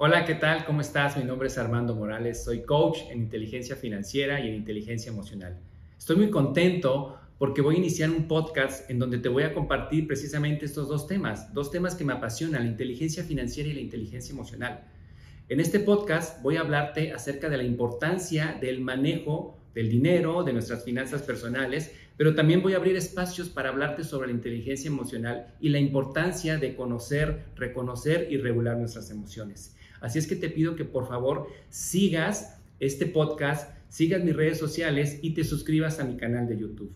Hola, ¿qué tal? ¿Cómo estás? Mi nombre es Armando Morales, soy coach en inteligencia financiera y en inteligencia emocional. Estoy muy contento porque voy a iniciar un podcast en donde te voy a compartir precisamente estos dos temas, dos temas que me apasionan, la inteligencia financiera y la inteligencia emocional. En este podcast voy a hablarte acerca de la importancia del manejo del dinero, de nuestras finanzas personales, pero también voy a abrir espacios para hablarte sobre la inteligencia emocional y la importancia de conocer, reconocer y regular nuestras emociones. Así es que te pido que por favor sigas este podcast, sigas mis redes sociales y te suscribas a mi canal de YouTube.